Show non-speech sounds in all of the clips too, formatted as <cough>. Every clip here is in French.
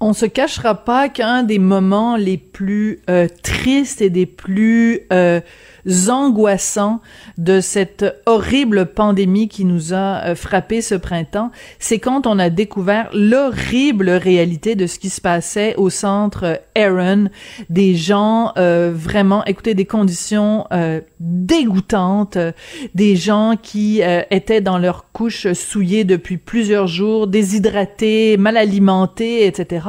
On se cachera pas qu'un des moments les plus euh, tristes et des plus euh, angoissants de cette horrible pandémie qui nous a euh, frappé ce printemps, c'est quand on a découvert l'horrible réalité de ce qui se passait au centre Aaron, des gens euh, vraiment, écoutez, des conditions euh, dégoûtantes, des gens qui étaient dans leur couche souillée depuis plusieurs jours, déshydratés, mal alimentés, etc.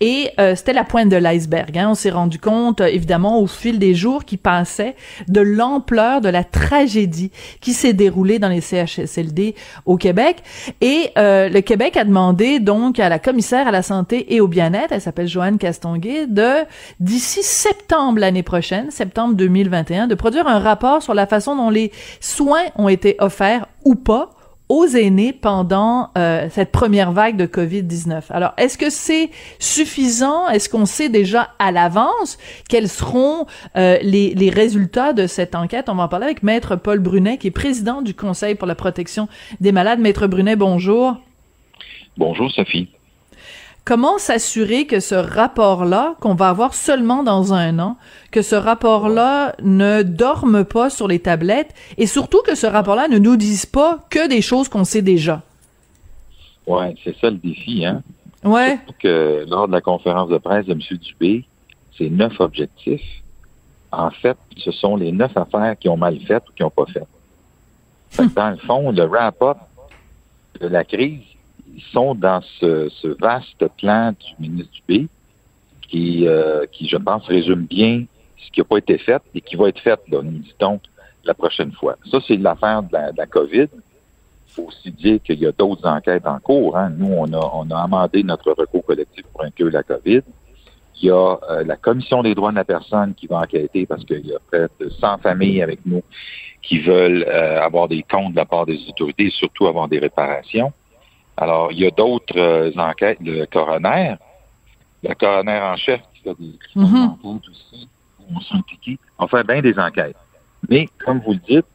Et c'était la pointe de l'iceberg. Hein. On s'est rendu compte, évidemment, au fil des jours qui passaient, de l'ampleur de la tragédie qui s'est déroulée dans les CHSLD au Québec. Et euh, le Québec a demandé donc à la commissaire à la santé et au bien-être, elle s'appelle Joanne Castonguay, de d'ici septembre l'année prochaine, septembre 2021, de produire un rapport sur la façon dont les soins ont été offerts ou pas aux aînés pendant euh, cette première vague de COVID-19. Alors, est-ce que c'est suffisant? Est-ce qu'on sait déjà à l'avance quels seront euh, les, les, résultats de cette enquête? On va en parler avec Maître Paul Brunet, qui est président du Conseil pour la protection des malades. Maître Brunet, bonjour. Bonjour, Sophie. Comment s'assurer que ce rapport-là, qu'on va avoir seulement dans un an, que ce rapport-là ne dorme pas sur les tablettes et surtout que ce rapport-là ne nous dise pas que des choses qu'on sait déjà? Ouais, c'est ça le défi, hein? Ouais. Surtout que lors de la conférence de presse de M. Dubé, c'est neuf objectifs. En fait, ce sont les neuf affaires qui ont mal fait ou qui n'ont pas fait. fait dans le fond, le wrap-up de la crise, ils sont dans ce, vaste plan du ministre Dubé qui, euh, qui, je pense, résume bien ce qui n'a pas été fait et qui va être fait, là, nous dit-on, la prochaine fois. Ça, c'est l'affaire de la, de la COVID. Il faut aussi dire qu'il y a d'autres enquêtes en cours. Hein. Nous, on a, on a amendé notre recours collectif pour inclure la COVID. Il y a euh, la Commission des droits de la personne qui va enquêter parce qu'il y a près de 100 familles avec nous qui veulent euh, avoir des comptes de la part des autorités et surtout avoir des réparations. Alors, il y a d'autres euh, enquêtes, le coroner, le coroner en chef qui fait des mm aussi, on s'implique, on fait bien des enquêtes. Mais, comme vous le dites,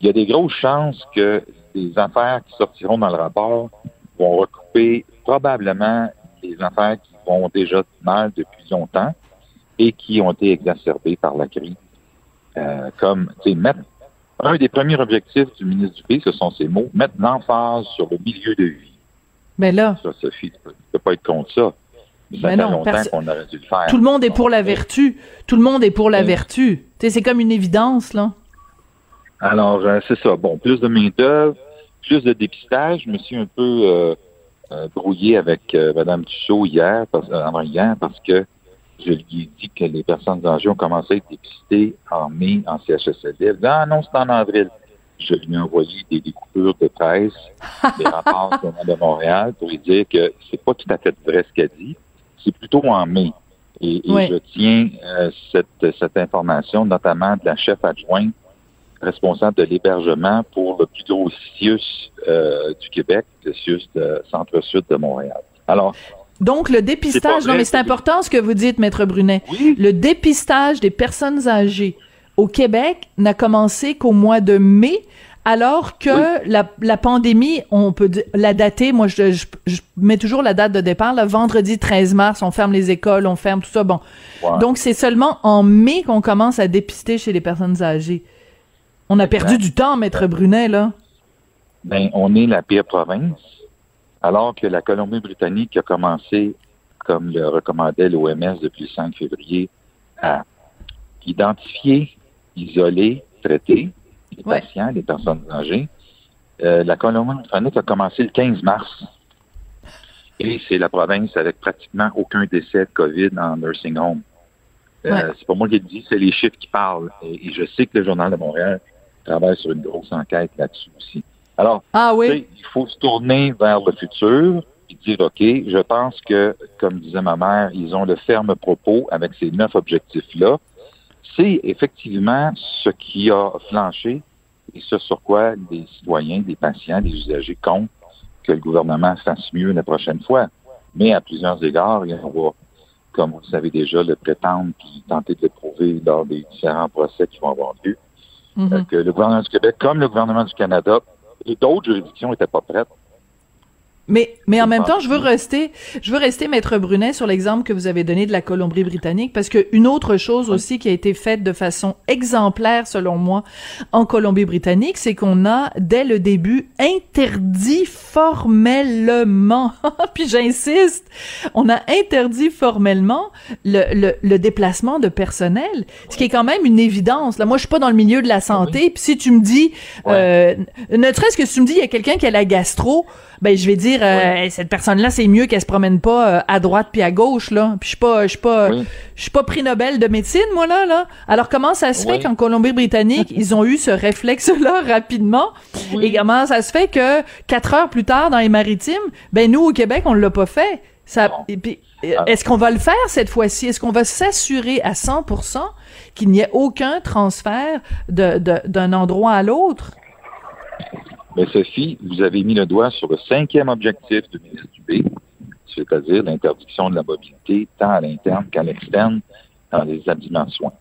il y a des grosses chances que les affaires qui sortiront dans le rapport vont recouper probablement les affaires qui vont déjà mal depuis longtemps et qui ont été exacerbées par la crise. Euh, comme, tu sais, mettre un des premiers objectifs du ministre du Pays, ce sont ces mots, mettre l'emphase sur le milieu de vie. Mais là. Ça, Sophie, tu peux, pas être contre ça. Mais ça fait longtemps qu'on aurait dû le faire. Tout le monde est pour la vertu. Tout le monde est pour la vertu. Tu sais, c'est comme une évidence, là. Alors, euh, c'est ça. Bon, plus de main-d'œuvre, plus de dépistage. Je me suis un peu euh, euh, brouillé avec Mme Tussaud hier, parce, avant hier, parce que je lui ai dit que les personnes âgées ont commencé à être dépistées en mai en CHSLD. Elle dit, ah non, c'est en avril je lui ai envoyé des découpures de presse, des <laughs> rapports de Montréal pour lui dire que c'est pas tout à fait vrai ce qu'elle dit. C'est plutôt en mai. Et, je tiens euh, cette, cette information, notamment de la chef adjointe responsable de l'hébergement pour le plus gros CIUS euh, du Québec, le CIUS de Centre-Sud de Montréal. Alors, donc, le dépistage, non, mais c'est important ce que vous dites, Maître Brunet. Le dépistage des personnes âgées au Québec n'a commencé qu'au mois de mai, alors que la, pandémie, on peut la dater, moi je, mets toujours la date de départ, le vendredi 13 mars, on ferme les écoles, on ferme tout ça, bon. Donc c'est seulement en mai qu'on commence à dépister chez les personnes âgées. On a perdu du temps, Maître Brunet, là. Ben, on est la pire province, alors que la Colombie-Britannique a commencé, comme le recommandait l'OMS depuis le 5 février, à identifier isolés, traités, les patients, les personnes âgées. Euh, la Colombie-Britannique a commencé le 15 mars. Et c'est la province avec pratiquement aucun décès de COVID en nursing home. Euh, C'est pas moi qui le dis, c'est les chiffres qui parlent. Et, je sais que le Journal de Montréal travaille sur une grosse enquête là-dessus aussi. Alors, ah, oui? il faut se tourner vers le futur et dire, OK, je pense que, comme disait ma mère, ils ont le ferme propos avec ces neuf objectifs-là c'est effectivement ce qui a flanché et ce sur quoi les citoyens, les patients, les usagers comptent que le gouvernement fasse mieux la prochaine fois. Mais à plusieurs égards, il va, comme vous le savez déjà, le prétendre puis tenter de le prouver lors des différents procès qui vont avoir lieu, mm-hmm. euh, que le gouvernement du Québec, comme le gouvernement du Canada et d'autres juridictions n'étaient pas prêtes Mais, mais en même temps, je veux rester, je veux rester, Maître Brunet, sur l'exemple que vous avez donné de la Colombie-Britannique, parce que une autre chose aussi qui a été faite de façon exemplaire, selon moi, en Colombie-Britannique, c'est qu'on a, dès le début, interdit formellement, <laughs> puis j'insiste, on a interdit formellement le, le, le, déplacement de personnel, ce qui est quand même une évidence. Là, moi, je suis pas dans le milieu de la santé, puis si tu me dis, euh, ne serait-ce que si tu me dis, il y a quelqu'un qui a la gastro, ben je vais dire euh, cette personne là c'est mieux qu'elle se promène pas euh, à droite puis à gauche là. Puis je suis pas je suis pas je suis pas prix Nobel de médecine moi là là. Alors comment ça se fait qu'en Colombie-Britannique ils ont eu ce réflexe là <laughs> rapidement et comment ça se fait que quatre heures plus tard dans les maritimes ben nous au Québec on l'a pas fait? Ça ah. est-ce qu'on va le faire cette fois-ci? Est-ce qu'on va s'assurer à 100% qu'il n'y ait aucun transfert de d'un endroit à l'autre? Mais Sophie, vous avez mis le doigt sur le cinquième objectif du ministre Dubé, c'est-à-dire l'interdiction de la mobilité tant à l'interne qu'à l'externe dans les établissements de soins.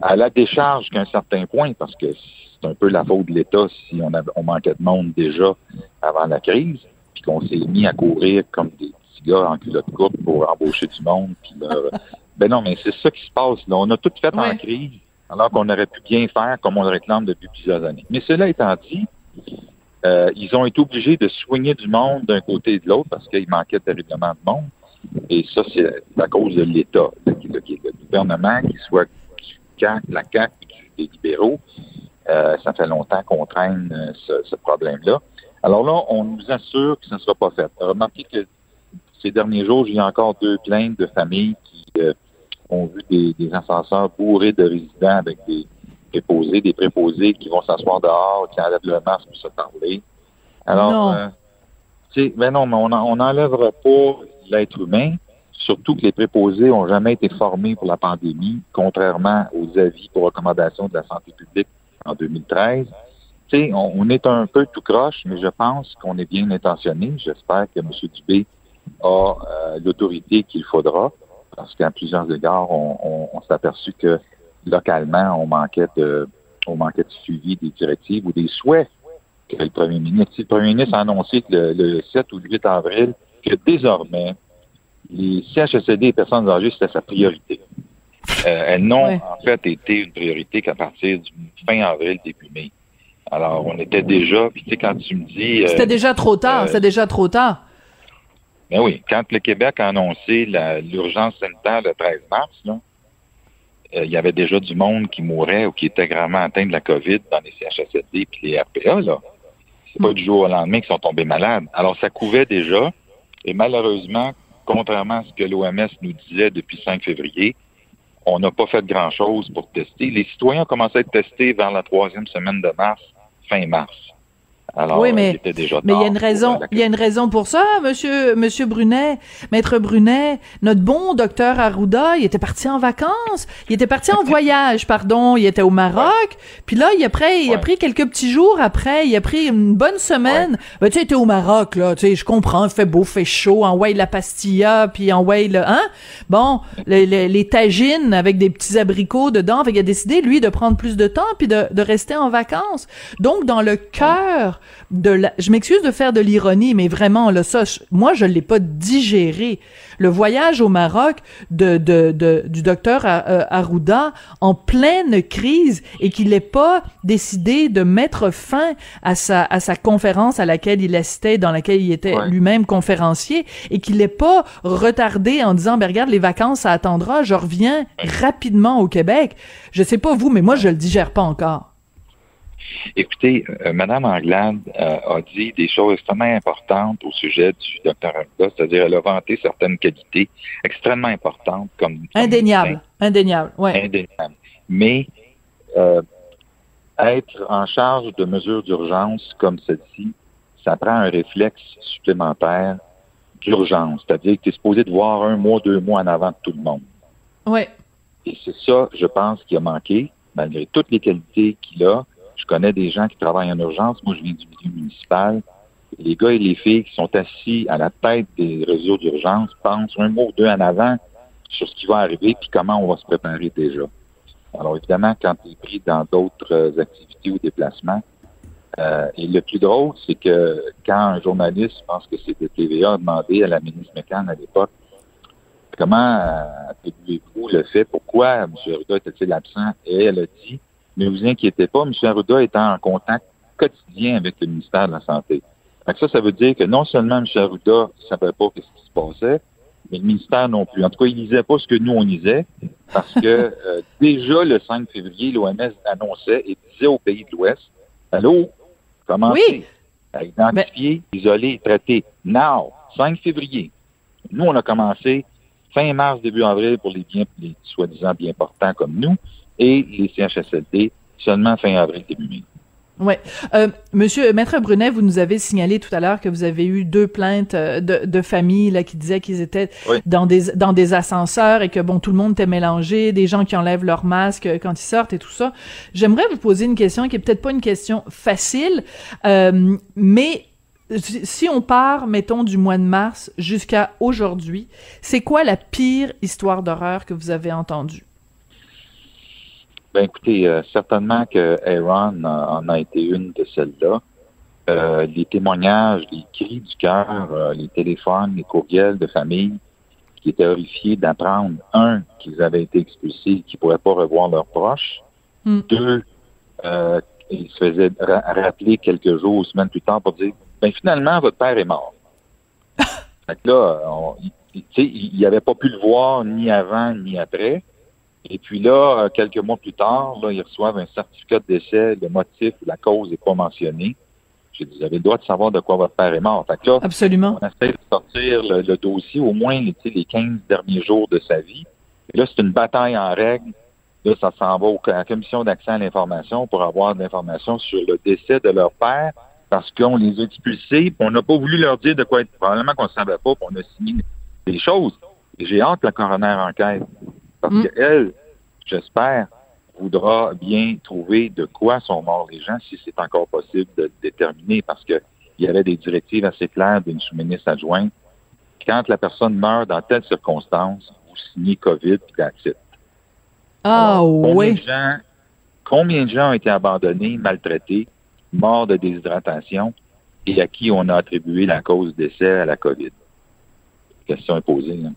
À la décharge qu'à un certain point, parce que c'est un peu la faute de l'État si on, on manquait de monde déjà avant la crise, puis qu'on s'est mis à courir comme des petits gars en culotte courte pour embaucher du monde. Puis <laughs> ben non, mais c'est ça qui se passe. Là. On a tout fait en crise, alors qu'on aurait pu bien faire comme on le réclame depuis plusieurs années. Mais cela étant dit, euh, ils ont été obligés de soigner du monde d'un côté et de l'autre parce qu'il manquait terriblement de monde. Et ça, c'est à cause de l'État, le, gouvernement, qu'il soit du la CAQ ou des libéraux. Euh, ça fait longtemps qu'on traîne euh, ce, problème-là. Alors là, on nous assure que ça ne sera pas fait. Remarquez que ces derniers jours, j'ai encore deux plaintes de familles qui ont vu des, des ascenseurs bourrés de résidents avec des, préposés, des préposés qui vont s'asseoir dehors, qui enlèvent le masque pour se parler. Alors, non. Euh, ben non, mais on n'enlèvera pas l'être humain, surtout que les préposés n'ont jamais été formés pour la pandémie, contrairement aux avis pour recommandation de la santé publique en 2013. Tu on, on, est un peu tout croche, mais je pense qu'on est bien intentionné. J'espère que M. Dubé a euh, l'autorité qu'il faudra, parce qu'à plusieurs égards, on, on s'est aperçu que localement, on manquait de, on manquait de suivi des directives ou des souhaits que le premier ministre. Le premier ministre a annoncé que le, 7 ou le 8 avril que désormais, les CHSLD et personnes âgées, c'était sa priorité. Euh, elles n'ont en fait été une priorité qu'à partir du fin avril, début mai. Alors, on était déjà, puis tu sais, quand tu me dis... Euh, c'était déjà trop tard, euh, c'était déjà trop tard. Ben oui, quand le Québec a annoncé l'urgence sanitaire le 13 mars, là, euh, il y avait déjà du monde qui mourait ou qui était gravement atteint de la COVID dans les CHSLD et les RPA, là. C'est pas du jour au lendemain qu'ils sont tombés malades. Alors, ça couvait déjà. Et malheureusement, contrairement à ce que l'OMS nous disait depuis 5 février, on n'a pas fait grand-chose pour tester. Les citoyens ont commencé à être testés vers la troisième semaine de mars, fin mars. Alors, oui, mais mais il y a une raison, il y a une raison pour ça, monsieur monsieur Brunet, maître Brunet, notre bon docteur Arruda, il était parti en vacances, il était parti en <laughs> voyage, pardon, il était au Maroc, puis là il a pris il a pris quelques petits jours après, il a pris une bonne semaine. Ben tu sais, il était au Maroc là, tu sais, je comprends, il fait beau, fait chaud, en way la pastilla, puis en way le hein? Bon, les, les, tagines avec des petits abricots dedans, fait il a décidé lui de prendre plus de temps puis de de rester en vacances. Donc dans le cœur de la... Je m'excuse de faire de l'ironie, mais vraiment, là, ça, moi, je l'ai pas digéré. Le voyage au Maroc de, de, de du docteur euh, Arruda en pleine crise et qu'il n'ait pas décidé de mettre fin à sa, à sa conférence à laquelle il assistait, dans laquelle il était lui-même conférencier, et qu'il n'ait pas retardé en disant, ben regarde, les vacances, ça attendra, je reviens rapidement au Québec. Je sais pas vous, mais moi, je le digère pas encore. Écoutez, euh, Mme Anglade euh, a dit des choses extrêmement importantes au sujet du Dr. Arruda, c'est-à-dire elle a vanté certaines qualités extrêmement importantes comme... indéniable, indéniable, ouais. Indéniable. Mais euh, être en charge de mesures d'urgence comme celle-ci, ça prend un réflexe supplémentaire d'urgence, c'est-à-dire que tu es supposé de voir un mois, deux mois en avant de tout le monde. Oui. Et c'est ça, je pense, qui a manqué, malgré toutes les qualités qu'il a. Je connais des gens qui travaillent en urgence. Moi, je viens du milieu municipal. Les gars et les filles qui sont assis à la tête des réseaux d'urgence pensent un mot ou deux en avant sur ce qui va arriver puis comment on va se préparer déjà. Alors évidemment, quand tu es pris dans d'autres euh, activités ou déplacements, Euh, et le plus drôle, c'est que quand un journaliste, je pense que c'était TVA, a demandé à la ministre McCann à l'époque comment attribuez-vous le fait, pourquoi M. Arruda était-il absent, et elle a dit, ne vous inquiétez pas, M. Arruda est en contact quotidien avec le ministère de la Santé. Donc ça, ça veut dire que non seulement M. Arruda ne savait pas ce qui se passait, mais le ministère non plus. En tout cas, il lisait pas ce que nous, on lisait, parce que <laughs> euh, déjà le 5 février, l'OMS annonçait et disait aux pays de l'Ouest, allô, commencez à identifier, isoler, traiter. Now, 5 février. Nous, on a commencé fin mars, début avril pour les biens, les soi-disant bien portants comme nous, et les CHSLD seulement fin avril, début mai. Ouais, euh, Monsieur Maître Brunet, vous nous avez signalé tout à l'heure que vous avez eu deux plaintes euh, de, de familles là qui disaient qu'ils étaient dans des dans des ascenseurs et que bon tout le monde était mélangé, des gens qui enlèvent leur masque quand ils sortent et tout ça. J'aimerais vous poser une question qui est peut-être pas une question facile, euh, mais si on part, mettons, du mois de mars jusqu'à aujourd'hui, c'est quoi la pire histoire d'horreur que vous avez entendue? Ben écoutez, euh, certainement que Aaron en a été une de celles-là. Euh, les témoignages, les cris du cœur, euh, les téléphones, les courriels de famille qui étaient horrifiés d'apprendre, un, qu'ils avaient été expulsés, qu'ils ne pourraient pas revoir leurs proches. Hmm. Deux, ils se faisaient rappeler quelques jours ou semaines plus tard pour dire, ben finalement, votre père est mort. <laughs> fait là, il n'avait pas pu le voir ni avant ni après. Et puis là, euh, quelques mois plus tard, là, ils reçoivent un certificat de décès, le motif ou la cause n'est pas mentionné. J'ai dit, vous avez le droit de savoir de quoi votre père est mort. Fait là, Absolument. on essaie de sortir le, dossier au moins les 15 derniers jours de sa vie. Et là, c'est une bataille en règle. Là, ça s'en va à la commission d'accès à l'information pour avoir de l'information sur le décès de leur père parce qu'on les a expulsés, on n'a pas voulu leur dire de quoi être. Probablement qu'on ne savait pas, puis on a signé des choses. Et j'ai hâte que la coroner enquête. Parce mm. qu'elle, j'espère, voudra bien trouver de quoi sont morts les gens, si c'est encore possible de déterminer, parce qu'il y avait des directives assez claires d'une sous-ministre adjointe. Quand la personne meurt dans telle circonstance, vous signez COVID puis that's Ah oui. combien de gens ont été abandonnés, maltraités, morts de déshydratation et à qui on a attribué la cause décès à la COVID? Question est posée. Hein.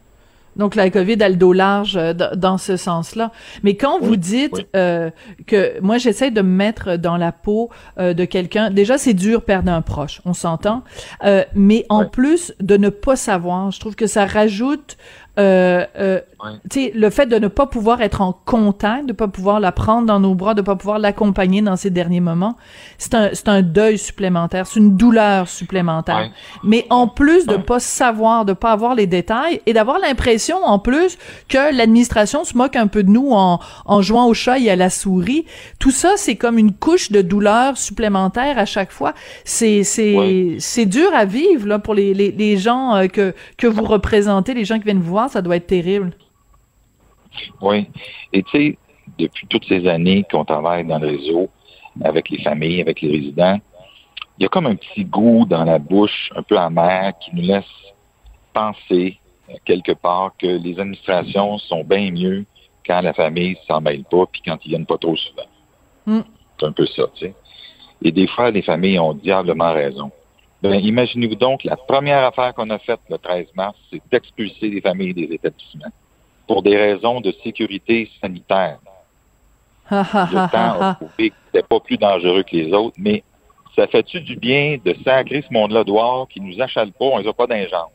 Donc la COVID a le dos large euh, dans ce sens-là. Mais quand vous dites euh, que moi j'essaie de me mettre dans la peau euh, de quelqu'un, déjà c'est dur perdre un proche, on s'entend. mais en plus de ne pas savoir, je trouve que ça rajoute euh, euh, le fait de ne pas pouvoir être en contact, de pas pouvoir la prendre dans nos bras, de pas pouvoir l'accompagner dans ces derniers moments, c'est un, c'est un deuil supplémentaire, c'est une douleur supplémentaire. Mais en plus de pas savoir, de pas avoir les détails et d'avoir l'impression en plus que l'administration se moque un peu de nous en, en jouant au chat et à la souris, tout ça c'est comme une couche de douleur supplémentaire à chaque fois. C'est c'est c'est dur à vivre là pour les les, les gens euh, que que vous représentez, les gens qui viennent vous voir ça doit être terrible. Oui. Et tu sais, depuis toutes ces années qu'on travaille dans le réseau, avec les familles, avec les résidents, il y a comme un petit goût dans la bouche, un peu amer, qui nous laisse penser euh, quelque part que les administrations sont bien mieux quand la famille s'en mêle pas, puis quand ils viennent pas trop souvent. Hmm. C'est un peu ça, tu sais. Et des fois, les familles ont diablement raison. Ben, imaginez-vous donc, la première affaire qu'on a faite le 13 mars, c'est d'expulser les familles des établissements pour des raisons de sécurité sanitaire. le temps c'était pas plus dangereux que les autres, mais ça fait-tu du bien de sacrer ce monde-là dehors qui nous achale pas, on les a pas dans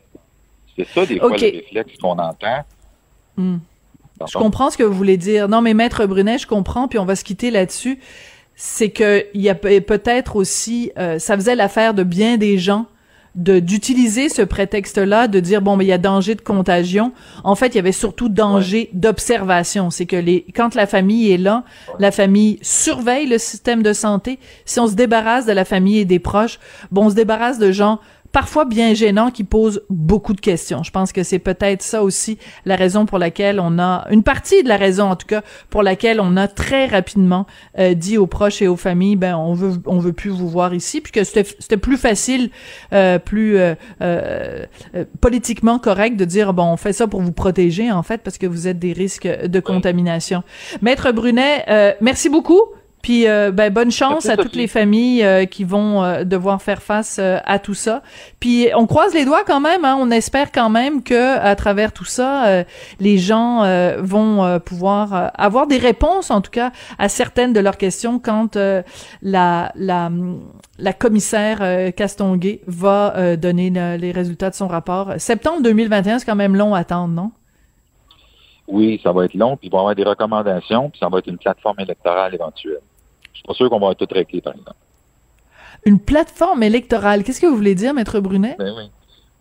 C'est ça, des fois, le réflexe qu'on entend. Hmm. Je comprends ce que vous voulez dire. Non, mais Maître Brunet, je comprends, puis on va se quitter là-dessus c'est que il y a peut-être aussi, euh, ça faisait l'affaire de bien des gens de d'utiliser ce prétexte-là, de dire bon mais il y a danger de contagion. En fait, il y avait surtout danger d'observation. C'est que les quand la famille est là, la famille surveille le système de santé. Si on se débarrasse de la famille et des proches, bon on se débarrasse de gens parfois bien gênant qui pose beaucoup de questions. Je pense que c'est peut-être ça aussi la raison pour laquelle on a une partie de la raison en tout cas pour laquelle on a très rapidement euh, dit aux proches et aux familles ben on veut on veut plus vous voir ici puis que c'était plus facile euh, plus euh, euh, politiquement correct de dire bon on fait ça pour vous protéger en fait parce que vous êtes des risques de contamination. Maître Brunet, merci beaucoup. Puis euh, ben, bonne chance à toutes les familles euh, qui vont euh, devoir faire face à tout ça. Puis on croise les doigts quand même. Hein, on espère quand même que à travers tout ça, les gens vont pouvoir avoir des réponses, en tout cas, à certaines de leurs questions quand la la la commissaire Castonguay va donner les résultats de son rapport. Septembre 2021, c'est quand même long à attendre, non? Oui, ça va être long, puis il va y avoir des recommandations, puis ça va être une plateforme électorale éventuelle. Je suis pas sûr qu'on va tout régler, par exemple. Une plateforme électorale, qu'est-ce que vous voulez dire, Maître Brunet? Ben oui.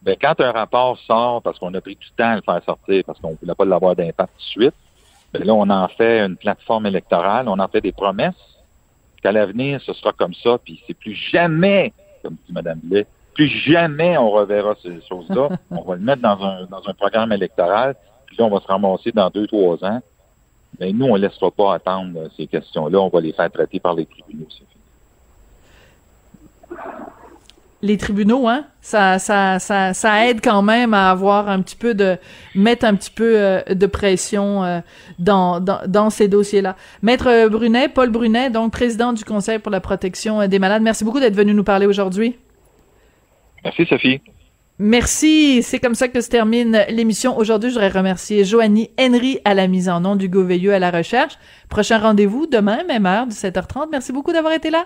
Ben, quand un rapport sort, parce qu'on a pris du temps à le faire sortir, parce qu'on ne voulait pas l'avoir d'impact tout de suite, ben là, on en fait une plateforme électorale, on en fait des promesses qu'à l'avenir, ce sera comme ça, puis c'est plus jamais, comme dit Mme Blais, plus jamais on reverra ces choses-là. <laughs> on va le mettre dans un, dans un programme électoral, puis là, on va se ramasser dans deux, trois ans mais nous, on ne laissera pas attendre euh, ces questions-là. On va les faire traiter par les tribunaux. Les tribunaux, hein, ça, ça, ça, ça aide quand même à avoir un petit peu de mettre un petit peu euh, de pression euh, dans, dans, dans, ces dossiers-là. Maître Brunet, Paul Brunet, donc président du Conseil pour la protection des malades. Merci beaucoup d'être venu nous parler aujourd'hui. Merci Sophie. Merci. C'est comme ça que se termine l'émission. Aujourd'hui, je voudrais remercier Joanie Henry à la mise en nom, du Veilleux à la recherche. Prochain rendez-vous demain, même heure, 17h30. Merci beaucoup d'avoir été là.